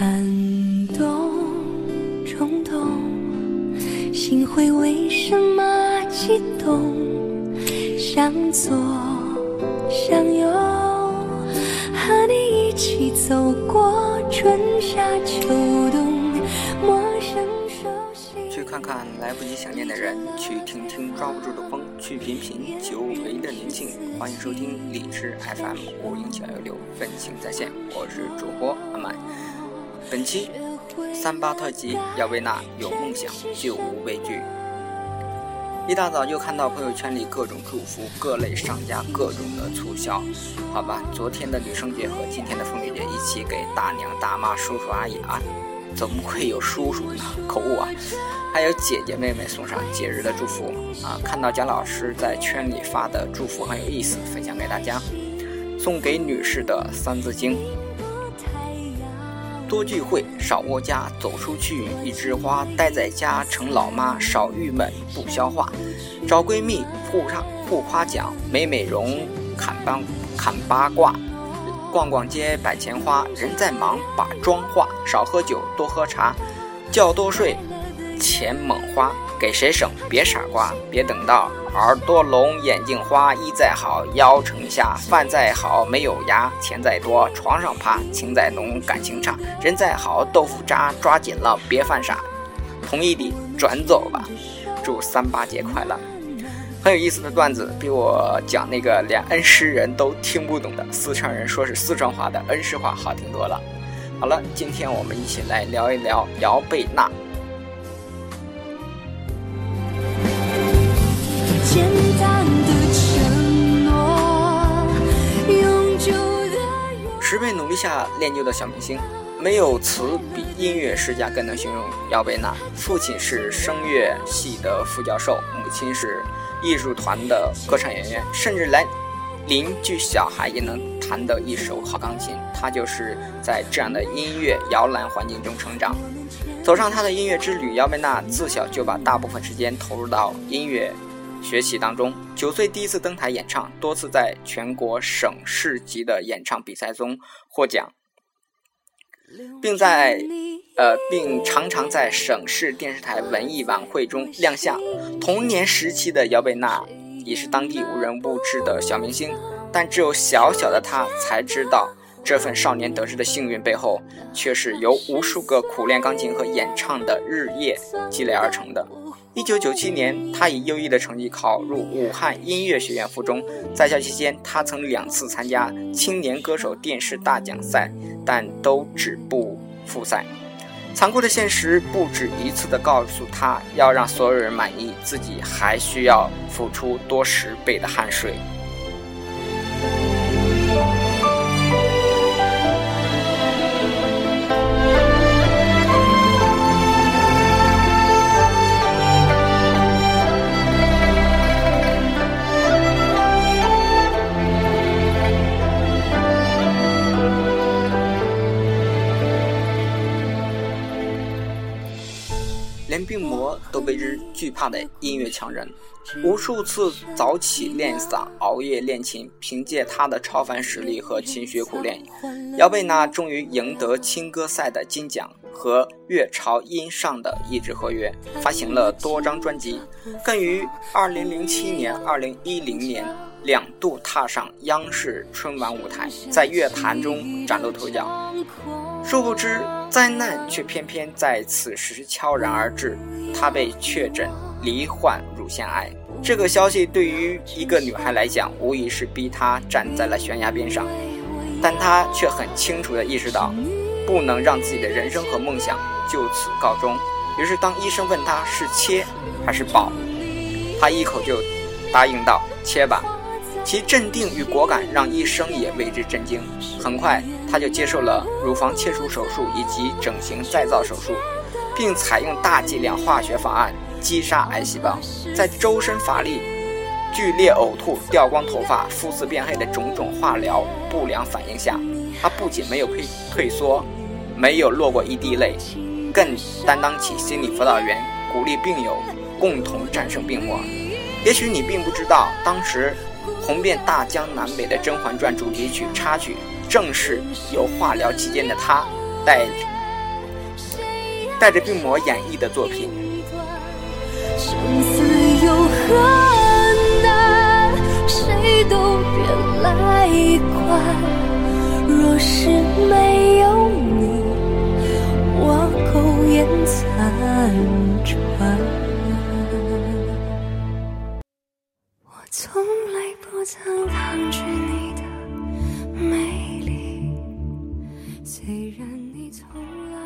感动，冲动，心会为什么激动？向左，向右，和你一起走过春夏秋冬。看看来不及想念的人，去听听抓不住的风，去品品久违的宁静。欢迎收听荔枝 FM 五零九幺六，分情在线，我是主播阿麦。本期三八特辑，姚贝娜有梦想就无畏惧。一大早就看到朋友圈里各种祝福，各类商家各种的促销。好吧，昨天的女生节和今天的妇女节一起给大娘大妈、叔叔阿姨啊，怎么会有叔叔呢？口误啊！还有姐姐妹妹送上节日的祝福啊！看到贾老师在圈里发的祝福很有意思，分享给大家。送给女士的《三字经》：多聚会，少窝家，走出去，一枝花；待在家，成老妈，少郁闷，不消化。找闺蜜，互夸互夸奖，美美容，砍八砍八卦。逛逛街，摆钱花。人在忙，把妆化。少喝酒，多喝茶，觉多睡。钱猛花，给谁省？别傻瓜，别等到耳朵聋、眼睛花。衣再好，腰成下；饭再好，没有牙。钱再多，床上趴。情再浓，感情差。人再好，豆腐渣。抓紧了，别犯傻。同意的转走吧。祝三八节快乐！很有意思的段子，比我讲那个连恩施人都听不懂的四川人说是四川话的恩施话好听多了。好了，今天我们一起来聊一聊姚贝娜。下练就的小明星，没有词比音乐世家更能形容姚贝娜。父亲是声乐系的副教授，母亲是艺术团的歌唱演员，甚至连邻居小孩也能弹得一手好钢琴。他就是在这样的音乐摇篮环境中成长，走上他的音乐之旅。姚贝娜自小就把大部分时间投入到音乐。学习当中，九岁第一次登台演唱，多次在全国省市级的演唱比赛中获奖，并在呃，并常常在省市电视台文艺晚会中亮相。童年时期的姚贝娜已是当地无人不知的小明星，但只有小小的她才知道，这份少年得志的幸运背后，却是由无数个苦练钢琴和演唱的日夜积累而成的。一九九七年，他以优异的成绩考入武汉音乐学院附中。在校期间，他曾两次参加青年歌手电视大奖赛，但都止步复赛。残酷的现实不止一次地告诉他，要让所有人满意，自己还需要付出多十倍的汗水。惧怕的音乐强人，无数次早起练嗓、熬夜练琴，凭借他的超凡实力和勤学苦练，姚贝娜终于赢得青歌赛的金奖和乐潮音上的一纸合约，发行了多张专辑，更于2007年、2010年两度踏上央视春晚舞台，在乐坛中崭露头角。殊不知。灾难却偏偏在此时悄然而至，她被确诊罹患乳腺癌。这个消息对于一个女孩来讲，无疑是逼她站在了悬崖边上。但她却很清楚地意识到，不能让自己的人生和梦想就此告终。于是，当医生问她是切还是保，她一口就答应道：“切吧。”其镇定与果敢让医生也为之震惊。很快，他就接受了乳房切除手术以及整形再造手术，并采用大剂量化学方案击杀癌细胞。在周身乏力、剧烈呕吐、掉光头发、肤色变黑的种种化疗不良反应下，他不仅没有退退缩，没有落过一滴泪，更担当起心理辅导员，鼓励病友共同战胜病魔。也许你并不知道，当时。红遍大江南北的《甄嬛传》主题曲插曲，正是由化疗期间的她带带着病魔演绎的作品。若是没有你，我苟延残喘。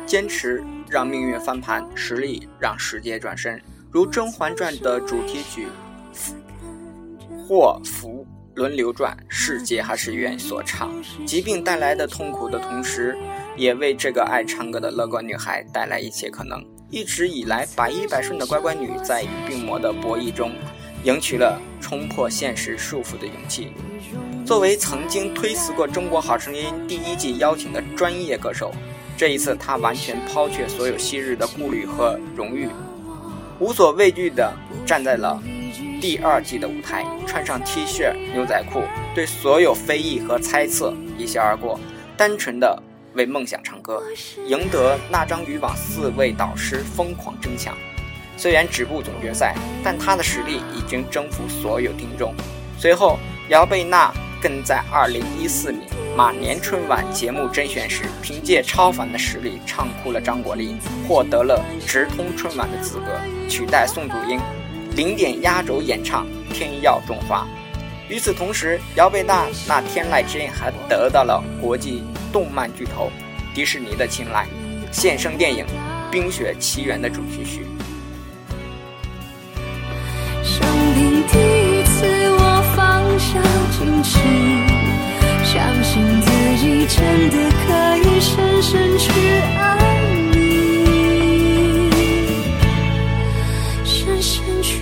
坚持让命运翻盘，实力让世界转身。如《甄嬛传》的主题曲《祸福轮流转》，世界还是愿所唱。疾病带来的痛苦的同时，也为这个爱唱歌的乐观女孩带来一切可能。一直以来百依百顺的乖乖女，在与病魔的博弈中，赢取了冲破现实束缚的勇气。作为曾经推辞过《中国好声音》第一季邀请的专业歌手，这一次他完全抛却所有昔日的顾虑和荣誉。无所畏惧地站在了第二季的舞台，穿上 T 恤、牛仔裤，对所有非议和猜测一笑而过，单纯的为梦想唱歌，赢得那张渔网四位导师疯狂争抢。虽然止步总决赛，但他的实力已经征服所有听众。随后，姚贝娜更在2014年。马年春晚节目甄选时，凭借超凡的实力唱哭了张国立，获得了直通春晚的资格，取代宋祖英，零点压轴演唱《天耀中华》。与此同时，姚贝娜那天籁之音还得到了国际动漫巨头迪士尼的青睐，现身电影《冰雪奇缘》的主题曲。生平第一次，我放下矜持。相信自己真的可以深深去爱你，深深去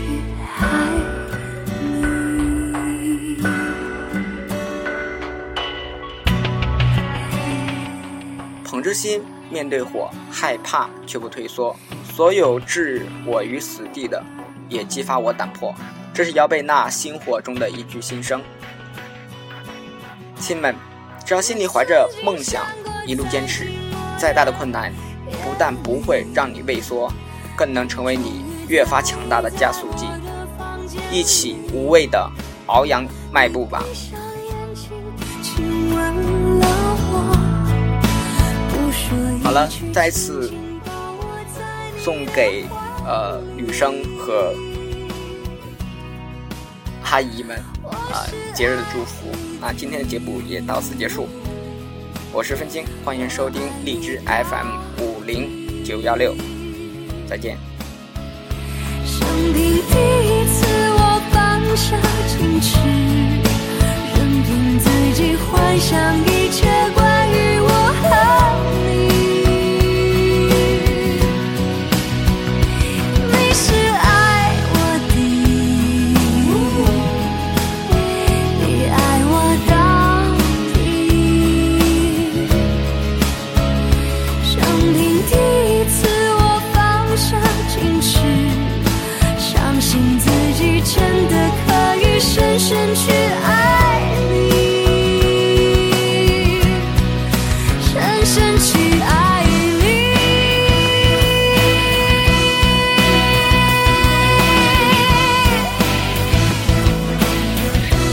爱你。捧着心面对火，害怕却不退缩，所有置我于死地的，也激发我胆魄。这是姚贝娜星火中的一句心声。亲们，只要心里怀着梦想，一路坚持，再大的困难，不但不会让你畏缩，更能成为你越发强大的加速剂。一起无畏的昂扬迈步吧！好了，再次送给呃女生和阿姨们啊节日的祝福。那今天的节目也到此结束，我是分清，欢迎收听荔枝 FM 五零九幺六，再见。生平第一次，我放下矜持，任凭自己幻想。